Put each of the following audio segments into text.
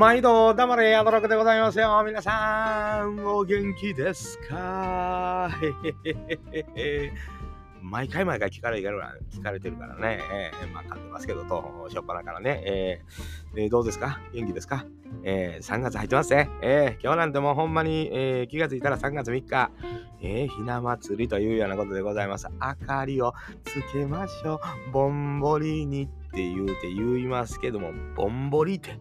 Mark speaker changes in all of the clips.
Speaker 1: 毎度黙れやどろくでございますよ。皆さん、お元気ですか？毎回毎回聞かれ聞かれてるからね、えー、まあ、噛んでますけど、と、しょっぱなからね、えーえー、どうですか？元気ですか？えー、3月入ってますね。えー、今日なんてもうほんまに、えー、気がついたら3月3日、えー、ひな祭りというようなことでございます。明かりをつけましょう。ぼんぼりにって言うて言いますけども、ぼんぼりって、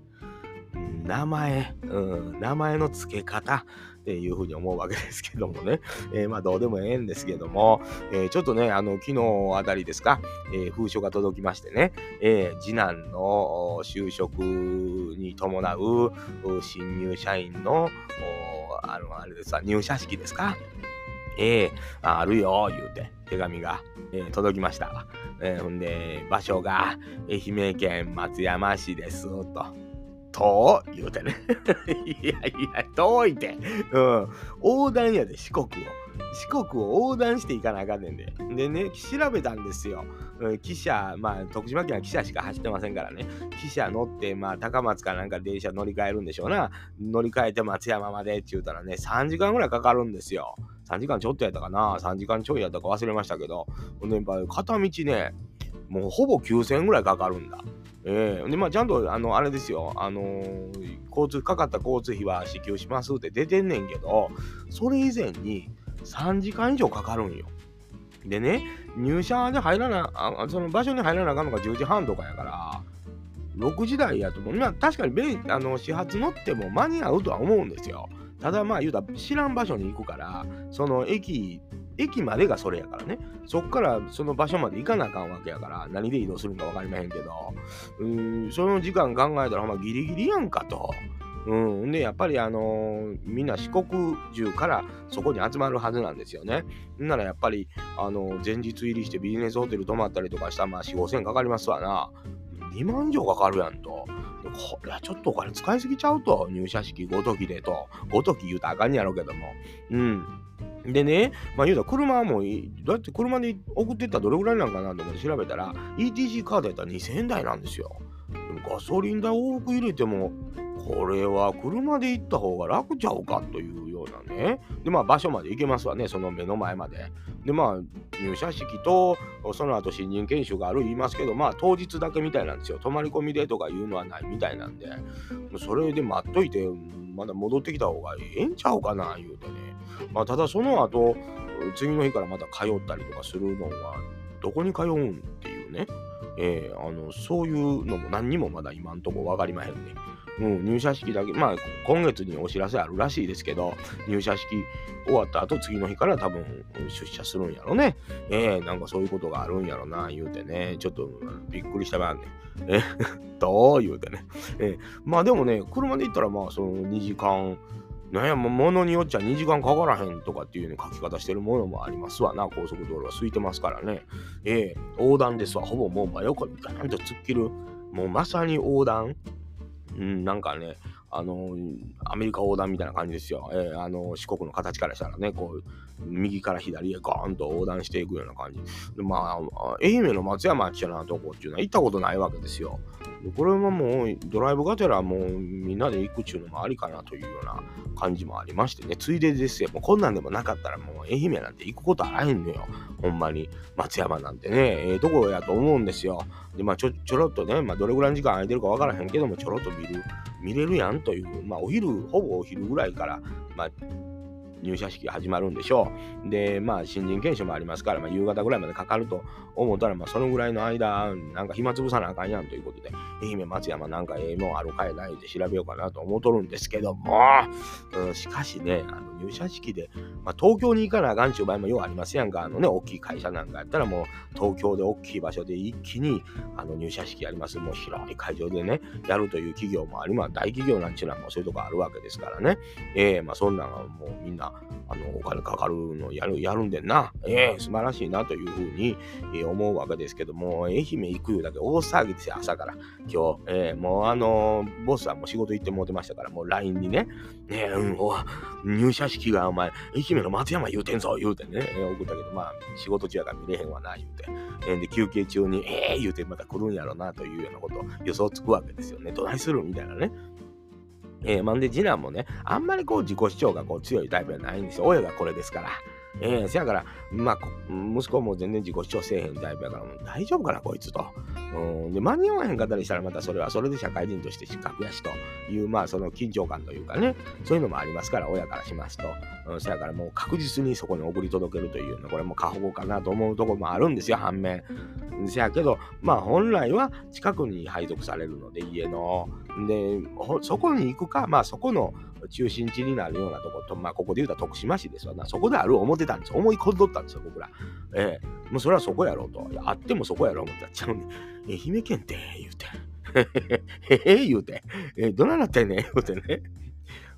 Speaker 1: 名前、うん、名前の付け方っていうふうに思うわけですけどもね、えー、まあどうでもええんですけども、えー、ちょっとね、あの、昨日あたりですか、えー、封書が届きましてね、え次男の就職に伴う新入社員の、あの、あれです、入社式ですか？ええあるよ、言うて、手紙が、えー、届きました。えー、ほんで、場所が愛媛県松山市です、と。と言うてね。いやいや、遠いて。うん。横断やで、四国を。四国を横断していかなあかんねんで。でね、調べたんですよ。汽車、まあ、徳島県は汽車しか走ってませんからね。汽車乗って、まあ、高松かなんか電車乗り換えるんでしょうな。乗り換えて松山までって言うたらね、3時間ぐらいかかるんですよ。3時間ちょっとやったかな。3時間ちょいやったか忘れましたけど。ほんで、片道ね、もうほぼ9000円ぐらいかかるんだ。えー、でまあちゃんとあのあれですよ、あのー、交通かかった交通費は支給しますって出てんねんけどそれ以前に3時間以上かかるんよ。でね入社で入らなあその場所に入らなあかんのが10時半とかやから6時台やと思う。まあ確かにあの始発乗っても間に合うとは思うんですよ。ただまあ言うたら知らん場所に行くからその駅駅までがそれやからね。そっからその場所まで行かなあかんわけやから、何で移動するんか分かりまへんけど、うん、その時間考えたらほんまギリギリやんかと。うん、で、やっぱりあのー、みんな四国中からそこに集まるはずなんですよね。ならやっぱり、あのー、前日入りしてビジネスホテル泊まったりとかしたら、まあ4、5千かかりますわな。2万以上かかるやんと。これはちょっとお金使いすぎちゃうと。入社式ごときでと。ごとき言うたらあかんやろうけども。うん。でね、まあ言うたら車も、どうやって車で送ってったらどれぐらいなんかなと思って調べたら、ETC カードやったら2000円台なんですよ。でもガソリン代多く入れても、これは車で行った方が楽ちゃうかというようなね。で、まあ場所まで行けますわね、その目の前まで。で、まあ入社式と、その後新人研修がある言いますけど、まあ当日だけみたいなんですよ。泊まり込みでとかいうのはないみたいなんで、それで待っといて、まだ戻ってきた方がええんちゃうかな、言うてね。まあ、ただその後、次の日からまた通ったりとかするのは、どこに通うんっていうね、えー、あのそういうのも何にもまだ今んとこ分かりまへんね。うん、入社式だけ、まあ今月にお知らせあるらしいですけど、入社式終わった後次の日から多分出社するんやろね。えー、なんかそういうことがあるんやろな、言うてね、ちょっとびっくりしたばんね。え どう言うてね。えー、まあでもね、車で行ったらまあその2時間、なんや、ものによっちゃ2時間かからへんとかっていうね、書き方してるものもありますわな。高速道路は空いてますからね。ええー、横断ですわ。ほぼもう真横にガーンと突っ切る。もうまさに横断。うん、なんかね、あのアメリカ横断みたいな感じですよ。えー、あの四国の形からしたらね、こう、右から左へガーンと横断していくような感じ。でまあ、愛媛の松山町なとこっていうのは行ったことないわけですよ。これはもうドライブがてらもうみんなで行くっていうのもありかなというような感じもありましてね、ついでですよ。もうこんなんでもなかったらもう愛媛なんて行くことあらへんのよ。ほんまに。松山なんてね、ええー、とこやと思うんですよ。で、まあちょ、ちょろっとね、まあどれぐらいの時間空いてるかわからへんけども、ちょろっと見る、見れるやんという、まあお昼、ほぼお昼ぐらいから、まあ入社式が始まるんでしょう。で、まあ、新人研修もありますから、まあ、夕方ぐらいまでかかると思ったら、まあ、そのぐらいの間、なんか暇つぶさなあかんやんということで、愛媛、松山なんかええもんあるかいないで調べようかなと思うとるんですけども、うん、しかしね、あの入社式で、まあ、東京に行かなあかんちゅう場合もようありますやんか、あのね、大きい会社なんかやったらもう、東京で大きい場所で一気にあの入社式やります。もう広い会場でね、やるという企業もあり、まあ、大企業なんちゅうのはもうそういうとこあるわけですからね。ええー、まあ、そんなんもうみんな、あの、お金かかるのやる、やるんでんな。ええー、素晴らしいなというふうに、えー、思うわけですけども、愛媛行くようだけ大騒ぎですよ、朝から。今日、えー、もうあのボスさんも仕事行ってもうてましたから、もう LINE にね、ねえ、うん、お入社式がお前、愛媛の松山言うてんぞ、言うてね、えー、送ったけど、まあ、仕事中やから見れへんわな、言うて。えー、で、休憩中に、ええー、言うてまた来るんやろな、というようなこと、予想つくわけですよね。どないするみたいなね。えー、まんで次男もね、あんまりこう自己主張がこう強いタイプじゃないんですよ。親がこれですから。えー、せやから、まあ、息子も全然自己主張せえへんタイプやから、大丈夫かな、こいつと。うん、で、間に合わへんかったりしたら、またそれはそれで社会人として失格やしという、まあ、その緊張感というかね、そういうのもありますから、親からしますと。うん、せやからもう確実にそこに送り届けるというの、これも過保護かなと思うところもあるんですよ、反面。せやけど、まあ、本来は近くに配属されるので、家の。で、そこに行くか、まあ、そこの、中心地になるようなとこと、まあ、ここで言うたら徳島市ですわな。そこである思ってたんです。思い込んどったんですよ、僕ら。ええー、もうそれはそこやろうと。あってもそこやろう思ってたちゃうね。愛媛県って言うて。へへへ、へへ言うて。えどないなってんね言うてね。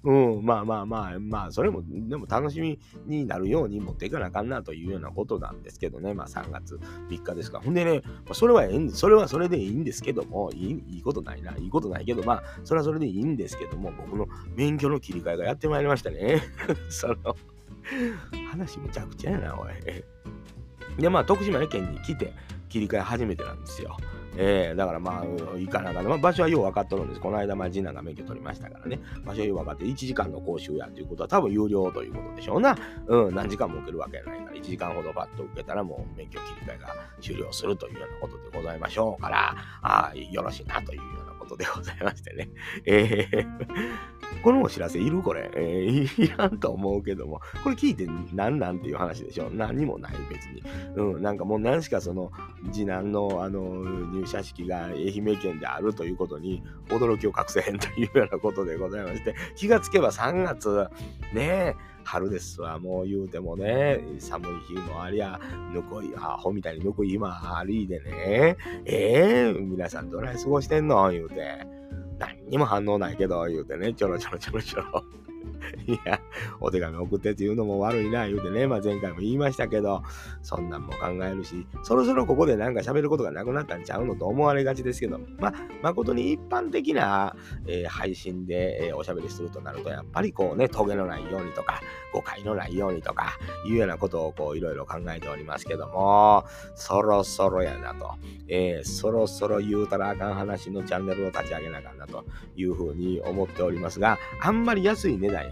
Speaker 1: うん、まあまあまあ、まあ、それも、でも楽しみになるように持っていかなあかんなというようなことなんですけどね、まあ3月3日ですから。ほんでね、それはえんそれはそれでいいんですけども、いいいいことないな、いいことないけど、まあ、それはそれでいいんですけども、僕の免許の切り替えがやってまいりましたね。その、話むちゃくちゃやな、おい。で、まあ、徳島県に来て、切り替え初めてなんですよ。えー、だからまあ、行かなあかん、まあ、場所はよう分かっとるんです。この間、まあ、次男が免許取りましたからね。場所はよう分かって、1時間の講習やということは多分有料ということでしょうな。うん、何時間も受けるわけないから、1時間ほどバッと受けたらもう免許切り替えが終了するというようなことでございましょうから、ああ、よろしいなというようなことでございましてね。えーこのお知らせいるこれ、えー、いらんと思うけども、これ聞いて何なんていう話でしょ何にもない別に。うん、なんかもう何しかその次男のあの入社式が愛媛県であるということに驚きを隠せへんというようなことでございまして、気がつけば3月、ねえ春ですわ、もう言うてもね、寒い日もありゃ、ぬこい、アホみたいにぬくい今歩いてね、ええー、皆さんどない過ごしてんの？言うて。何にも反応ないけど、言うてね、ちょろちょろちょろちょろ。いや、お手紙送ってっていうのも悪いな、言うてね、まあ前回も言いましたけど、そんなんも考えるし、そろそろここでなんか喋ることがなくなったんちゃうのと思われがちですけど、まあ、誠に一般的な、えー、配信で、えー、おしゃべりするとなると、やっぱりこうね、トゲのないようにとか、誤解のないようにとか、いうようなことをこういろいろ考えておりますけども、そろそろやなと、えー、そろそろ言うたらあかん話のチャンネルを立ち上げなあかんなというふうに思っておりますが、あんまり安い値段や、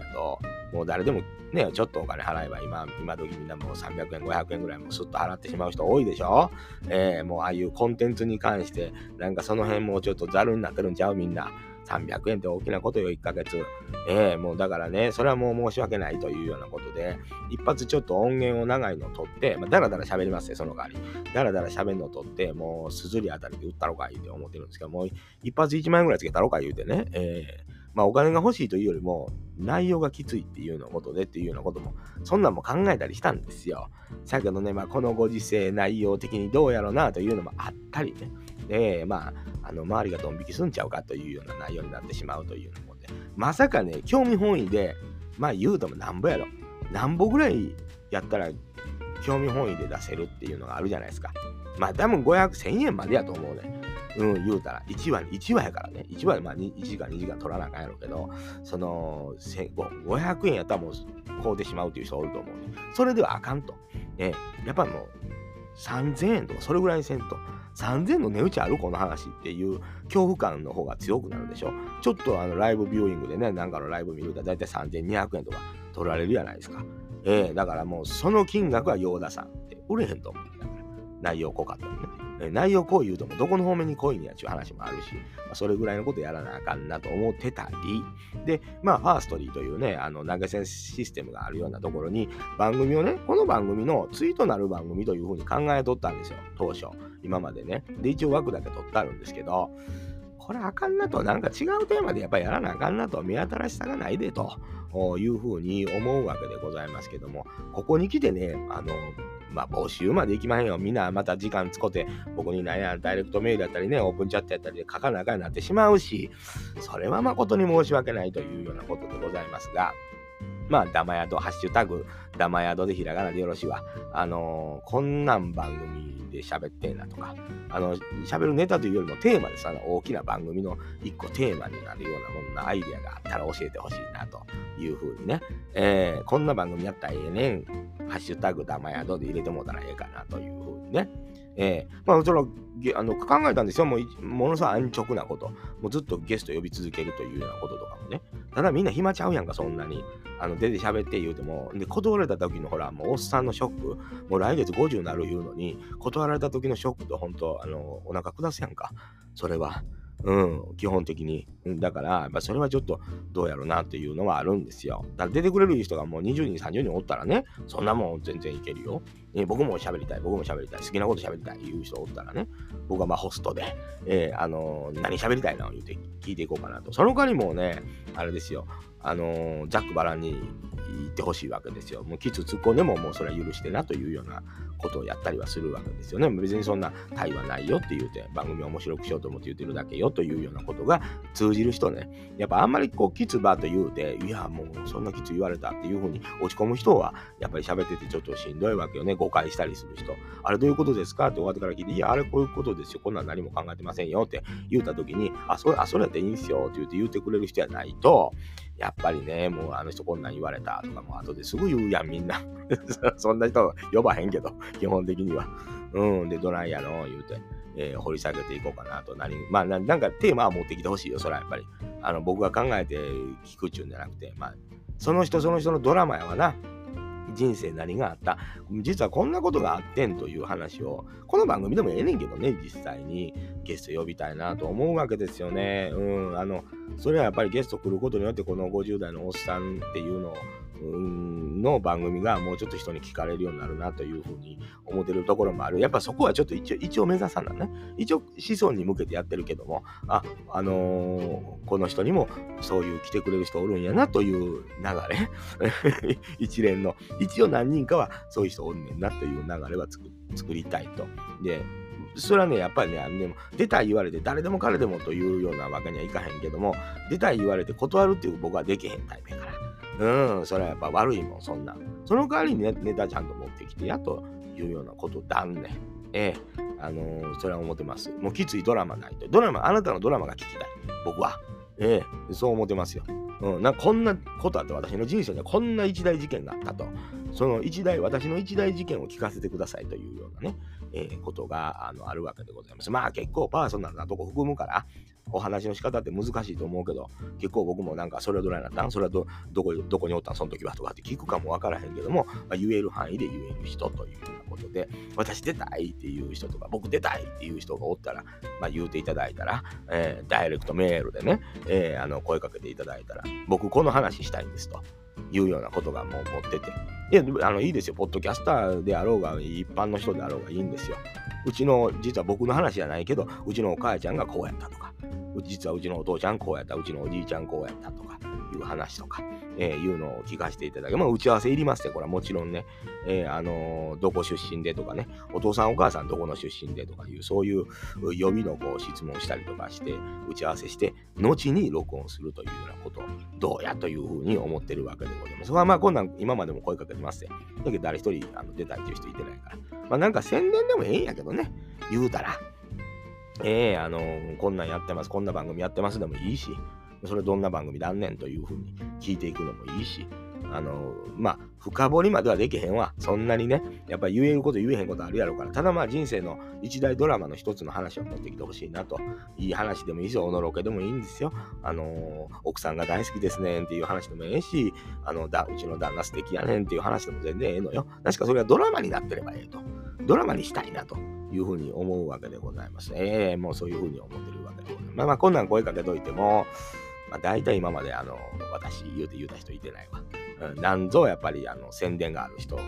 Speaker 1: もう誰でもね、ちょっとお金払えば今、今時みんなもう300円、500円ぐらいもスッと払ってしまう人多いでしょ？えー、もうああいうコンテンツに関して、なんかその辺もうちょっとざるになってるんちゃう？みんな。300円って大きなことよ、1ヶ月。ええー、もうだからね、それはもう申し訳ないというようなことで、一発ちょっと音源を長いの取って、まあ、だらだら喋りますよ、その代わり。だらだら喋るの取って、もうすずりあたりで売ったろかいって思ってるんですけど、もう一発1万円ぐらいつけたろか言うてね、ええーまあお金が欲しいというよりも内容がきついっていうようなことでっていうようなこともそんなんも考えたりしたんですよ。だけどね、まあこのご時世内容的にどうやろうなというのもあったりね。で、まあ、あの周りがドン引きすんちゃうかというような内容になってしまうというようなことで。まさかね、興味本位で、まあ言うともなんぼやろ。なんぼぐらいやったら興味本位で出せるっていうのがあるじゃないですか。まあ多分500、1000円までやと思うね。うん、言うたら、1話、1話やからね。1話でまあ 1, 時間、2時間取らなあかんやろうけど、その、500円やったらもう買うてしまうっていう人おると思う、ね。それではあかんと。ね、やっぱもう、3000円とかそれぐらいにせんと。3000の値打ちあるこの話っていう恐怖感の方が強くなるでしょ。ちょっとあのライブビューイングでね、なんかのライブ見ると大体3200円とか取られるじゃないですか。ええー、だからもうその金額はヨーダさんって売れへんと思うんだから。内容濃かったらね。内容こう言うともどこの方面に濃いんやっていう話もあるし、まあ、それぐらいのことやらなあかんなと思ってたり、で、まあ、ファーストリーというね、あの投げ銭システムがあるようなところに、番組をね、この番組のツイートなる番組というふうに考えとったんですよ、当初。今までね。で、一応枠だけ取ってあるんですけど、これあかんなと、なんか違うテーマでやっぱやらなあかんなと、見新しさがないでと。いうふうに思うわけでございますけども、ここに来てね、あの、まあ、募集まで行きまへんよ。みんなまた時間つこて、僕に何や、ダイレクトメールやったりね、オープンチャットやったりで書かなあかんなってしまうし、それは誠に申し訳ないというようなことでございますが、まあ、ダマ宿、ハッシュタグ、ダマ宿でひらがなでよろしいわ。あのー、こんなん番組で喋ってんなとか、あの、喋るネタというよりもテーマです。あの、大きな番組の一個テーマになるようなもんなアイデアがあったら教えてほしいなというふうにね、えー、こんな番組やったらええねん、ハッシュタグ、ダマ宿で入れてもらったらええかなというふうにね、えー、まあ、その、あの考えたんですよ。もう、ものすごい安直なこと。もうずっとゲスト呼び続けるというようなこととかもね。ただみんな暇ちゃうやんか、そんなに。あの出て喋って言うても、で、断られた時のほら、もうおっさんのショック、もう来月50になる言うのに、断られた時のショックと本当、あの、お腹下すやんか。それは。うん、基本的に。だから、ま、それはちょっとどうやろうなっていうのはあるんですよ。だから出てくれる人がもう20人、30人おったらね、そんなもん全然いけるよ。え僕も喋りたい、僕も喋りたい、好きなこと喋りたいいう人おったらね、僕はまホストで、えー、あのー、何喋りたいなを言って聞いていこうかなと。その代わりもね、あれですよ、あのー、ザックバランにってほしいわけですよ。もうキツ突っ込んでももうそれは許してなというようなことをやったりはするわけですよね。別にそんな対話ないよって言うて、番組面白くしようと思って言ってるだけよというようなことが通じる人ね。やっぱあんまりこう、キツバと言うて、いや、もうそんなキツ言われたっていうふうに落ち込む人は、やっぱり喋っててちょっとしんどいわけよね。誤解したりする人。あれどういうことですかって終わってから聞いて、いや、あれこういうことですよ。こんなん何も考えてませんよって言った時に、あ、それ、あ、それやっていいんすよって言って言ってくれる人やないと、やっぱりね、もうあの人こんなん言われたとかもう後ですぐ言うやん、みんな。そんな人呼ばへんけど、基本的には。うん、で、どないやろ言うて、えー、掘り下げていこうかなと。何まあな、なんかテーマは持ってきてほしいよ、それはやっぱり。あの、僕が考えて聞くっちゅうんじゃなくて、まあ、その人その人のドラマやわな。人生何があった？実はこんなことがあってんという話をこの番組でもええねんけどね実際に。ゲスト呼びたいなと思うわけですよね。うんあのそれはやっぱりゲスト来ることによってこの50代のおっさんっていうのをの番組がもうちょっと人に聞かれるようになるなというふうに思ってるところもある。やっぱそこはちょっと一応一応目指さなね。一応子孫に向けてやってるけども、あ、あのー、この人にもそういう来てくれる人おるんやなという流れ。一連の。一応何人かはそういう人おんねんなという流れは作作りたいと。で、それはね、やっぱりね、でも出たい言われて誰でも彼でもというようなわけにはいかへんけども、出たい言われて断るっていう僕はできへんタイプやから。うん、それはやっぱ悪いもん、そんな。その代わりに、ね、ネタちゃんと持ってきてやというようなことだんね。ええ、あのー、それは思ってます。もうきついドラマないと。ドラマ、あなたのドラマが聞きたい。僕は。ええ、そう思ってますよ。うん、なこんなことあって私の人生にこんな一大事件があったと。その一大、私の一大事件を聞かせてくださいというようなね、えー、ことがあのあるわけでございます。まあ結構パーソナルなとこ含むから、お話の仕方って難しいと思うけど、結構僕もなんかそれはどないなったん？それはどどこどこにおったん？その時はとかって聞くかもわからへんけども、まあ、言える範囲で言える人というようなことで、私出たいっていう人とか、僕出たいっていう人がおったら、まあ、言うていただいたら、えー、ダイレクトメールでね、えー、あの声かけていただいたら、僕この話したいんですと。いうようなことがもう持ってて。いや、あの、いいですよ。ポッドキャスターであろうが、一般の人であろうがいいんですよ。うちの、実は僕の話じゃないけど、うちのお母ちゃんがこうやったとか、実はうちのお父ちゃんこうやった、うちのおじいちゃんこうやったとか、いう話とか、えー、いうのを聞かせていただけまあ、打ち合わせいりますね、これはもちろんね。えー、あのー、どこ出身でとかね、お父さんお母さんどこの出身でとかいう、そういう予備のこう質問したりとかして、打ち合わせして、後に録音するというようなことを、どうやというふうに思ってるわけでございます。まあ、まあ、こんなん今までも声かけてますよ。だけど誰一人あの出たいという人いてないから。まあ、なんか宣伝でもええんやけどね、言うたら。ええー、あの、こんなんやってます、こんな番組やってますでもいいし、それどんな番組だんねんというふうに聞いていくのもいいし、あの、まあ、深掘りまではできへんわ。そんなにね、やっぱり言えること言えへんことあるやろから。ただまあ人生の一大ドラマの一つの話を持ってきてほしいなと。いい話でもいいし、おのろけでもいいんですよ。あの奥さんが大好きですねっていう話でもええし、あの、だうちの旦那素敵やねんっていう話でも全然ええのよ。確かそれはドラマになってればええと。ドラマにしたいなというふうに思うわけでございます。ええー、もうそういうふうに思ってるわけでございます。まあまあ、こんなん声かけといても、まあ、大体今まであの私言うて言うた人いてないわ。うん、なんぞやっぱりあの宣伝がある人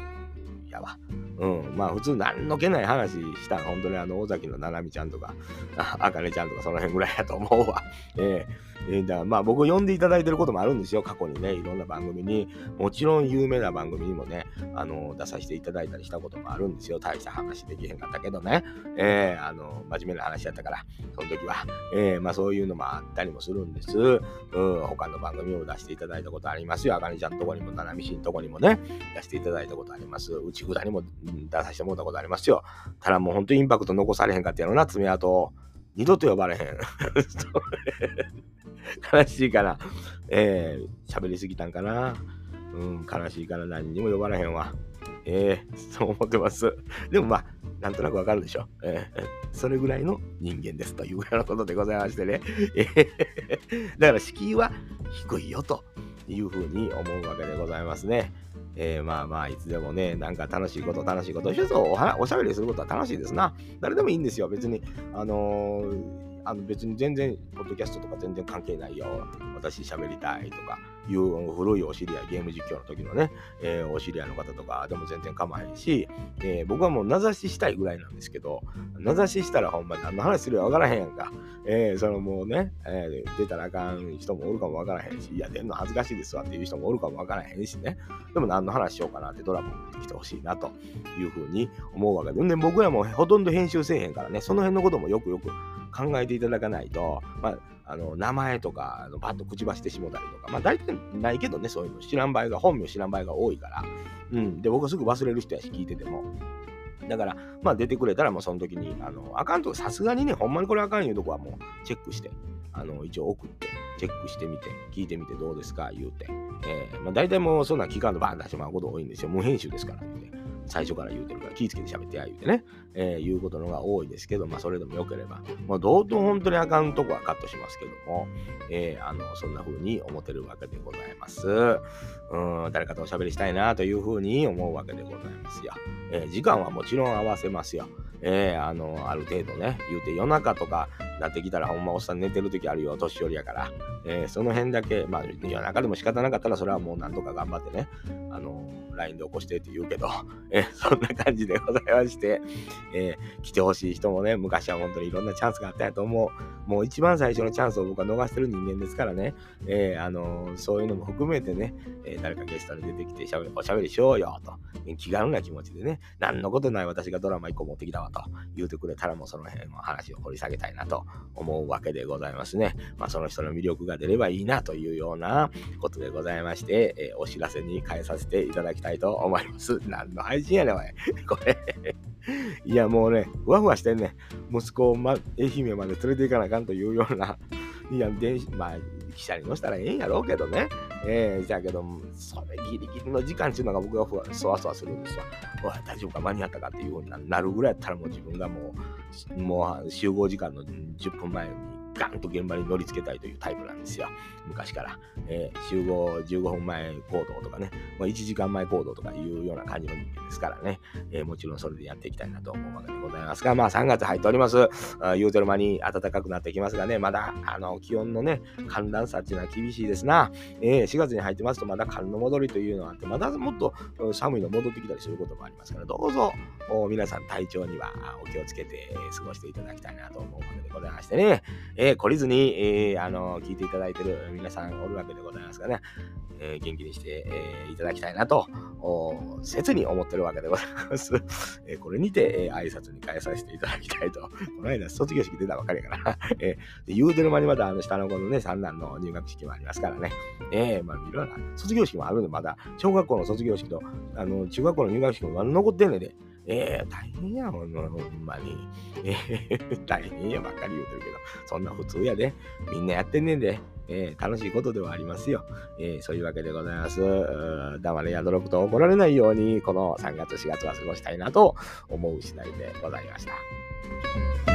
Speaker 1: やわ。うん、まあ普通何のけない話したら本当にあの尾崎のななみちゃんとか、あかねちゃんとかその辺ぐらいやと思うわ。えーえー、だまあ僕呼んでいただいてることもあるんですよ。過去にね、いろんな番組に、もちろん有名な番組にもね、あの、出させていただいたりしたこともあるんですよ。大した話できへんかったけどね。えー、あの、真面目な話やったから、その時は。えー、まあそういうのもあったりもするんです。うん、他の番組も出していただいたことありますよ。あかねちゃんとこにも、ななみしんとこにもね、出していただいたことあります。内札にも出させてもらったことありますよ。ただもう本当にインパクト残されへんかったやろな、爪痕を。二度と呼ばれへん。悲しいから、えー、喋りすぎたんかな。うん、悲しいから何にも呼ばれへんわ。えー、そう思ってます。でもまあ、なんとなくわかるでしょ。えー、それぐらいの人間ですというぐらいのことでございましてね。えー、だから敷居は低いよというふうに思うわけでございますね。えー、まあまあ、いつでもね、なんか楽しいこと、楽しいこと、一つおおしゃべりすることは楽しいですな。誰でもいいんですよ、別に。あのーあの別に全然、ポッドキャストとか全然関係ないよ。私喋りたいとかいう古いお知り合い、ゲーム実況の時のね、えー、お知り合いの方とかでも全然構わへんし、えー、僕はもう名指ししたいぐらいなんですけど、名指ししたらほんま何の話するかわからへんやんか。えー、そのもうね、えー、出たらあかん人もおるかもわからへんし、いや、出んの恥ずかしいですわっていう人もおるかもわからへんしね。でも何の話しようかなってドラマ持ってきてほしいなというふうに思うわけで。で、僕らもほとんど編集せえへんからね、その辺のこともよくよく考えていただかないと、まあ、あの名前とかあのバッと口走ってしもたりとか、まあ大体ないけどね、そういうの知らん場合が、本名知らん場合が多いから、うん、で、僕はすぐ忘れる人やし、聞いてても。だから、まあ出てくれたらもうその時に、あの、あかんとさすがにね、ほんまにこれあかんいうとこはもうチェックして、あの、一応送って、チェックしてみて、聞いてみてどうですか、言うて。えー、まあ大体もうそんな期間のバーン出してもらうこと多いんですよ。無編集ですから、言うて。最初から言うてるから気ぃつけて喋ってや言うてね、えー、いうことのが多いですけど、まあそれでもよければ、まあどうと本当にあかんとこはカットしますけども、えー、あの、そんな風に思ってるわけでございます。うん、誰かとおしゃべりしたいなという風に思うわけでございますよ。えー、時間はもちろん合わせますよ。えー、あの、ある程度ね、言うて夜中とかなってきたらほんまおっさん寝てる時あるよ、年寄りやから。えー、その辺だけ、まあ夜中でも仕方なかったらそれはもうなんとか頑張ってね、あの、LINE で起こしてって言うけど、えそんな感じでございまして、えー、来てほしい人もね、昔は本当にいろんなチャンスがあったやと思う。もう一番最初のチャンスを僕は逃してる人間ですからね、えー、あのー、そういうのも含めてね、え誰かゲストに出てきてしゃべおしゃべりしようよと、気軽な気持ちでね、何のことない私がドラマ1個持ってきたわと言うてくれたらもうその辺の話を掘り下げたいなと思うわけでございますね。まあその人の魅力が出ればいいなというようなことでございまして、えお知らせに変えさせていただきたいと思います。何の配信やねん、おい。これいや、もうね、ふわふわしてんねん。息子を、ま、愛媛まで連れて行かなあかんというような、いや、電子、まあ、汽車に乗せたらええんやろうけどね。ええー、じゃけど、それギリギリの時間っていうのが僕がふわそわそわするんですわ。おい、大丈夫か間に合ったかっていうふうになるぐらいやったらもう自分がもう、もう集合時間の10分前にガンと現場に乗り付けたいというタイプなんですよ。昔から。えー、集合15分前行動とかね、まあ、1時間前行動とかいうような感じの人間ですからね、えー、もちろんそれでやっていきたいなと思うわけでございますが、まあ3月入っております。あ言うてる間に暖かくなってきますがね、まだあの気温のね、寒暖差っていうのは厳しいですな。えー、4月に入ってますとまだ寒の戻りというのがあって、まだもっと寒いの戻ってきたりすることもありますから、どうぞ皆さん体調にはお気をつけて過ごしていただきたいなと思うわけでございましてね、ー、懲りずに、えー、あの聞いていただいてる皆さんおるわけでございますがね、えー、元気にして、えー、いただきたいなと、切に思ってるわけでございます。えー、これにて、えー、挨拶に変えさせていただきたいと。この間、卒業式出たばかりやから えー、言うてる間にまた、あの、下の子のね、三男の入学式もありますからね。えー、まあ、いろいろな、卒業式もあるんで、まだ、小学校の卒業式と、あの、中学校の入学式も残ってんねんで、えー、大変やほんまに。えー、大変やばっかり言うてるけど、そんな普通やで。みんなやってんねんで。えー、楽しいことではありますよ。えー、そういうわけでございます。黙れや泥くと怒られないように、この3月4月は過ごしたいなと思う次第でございました。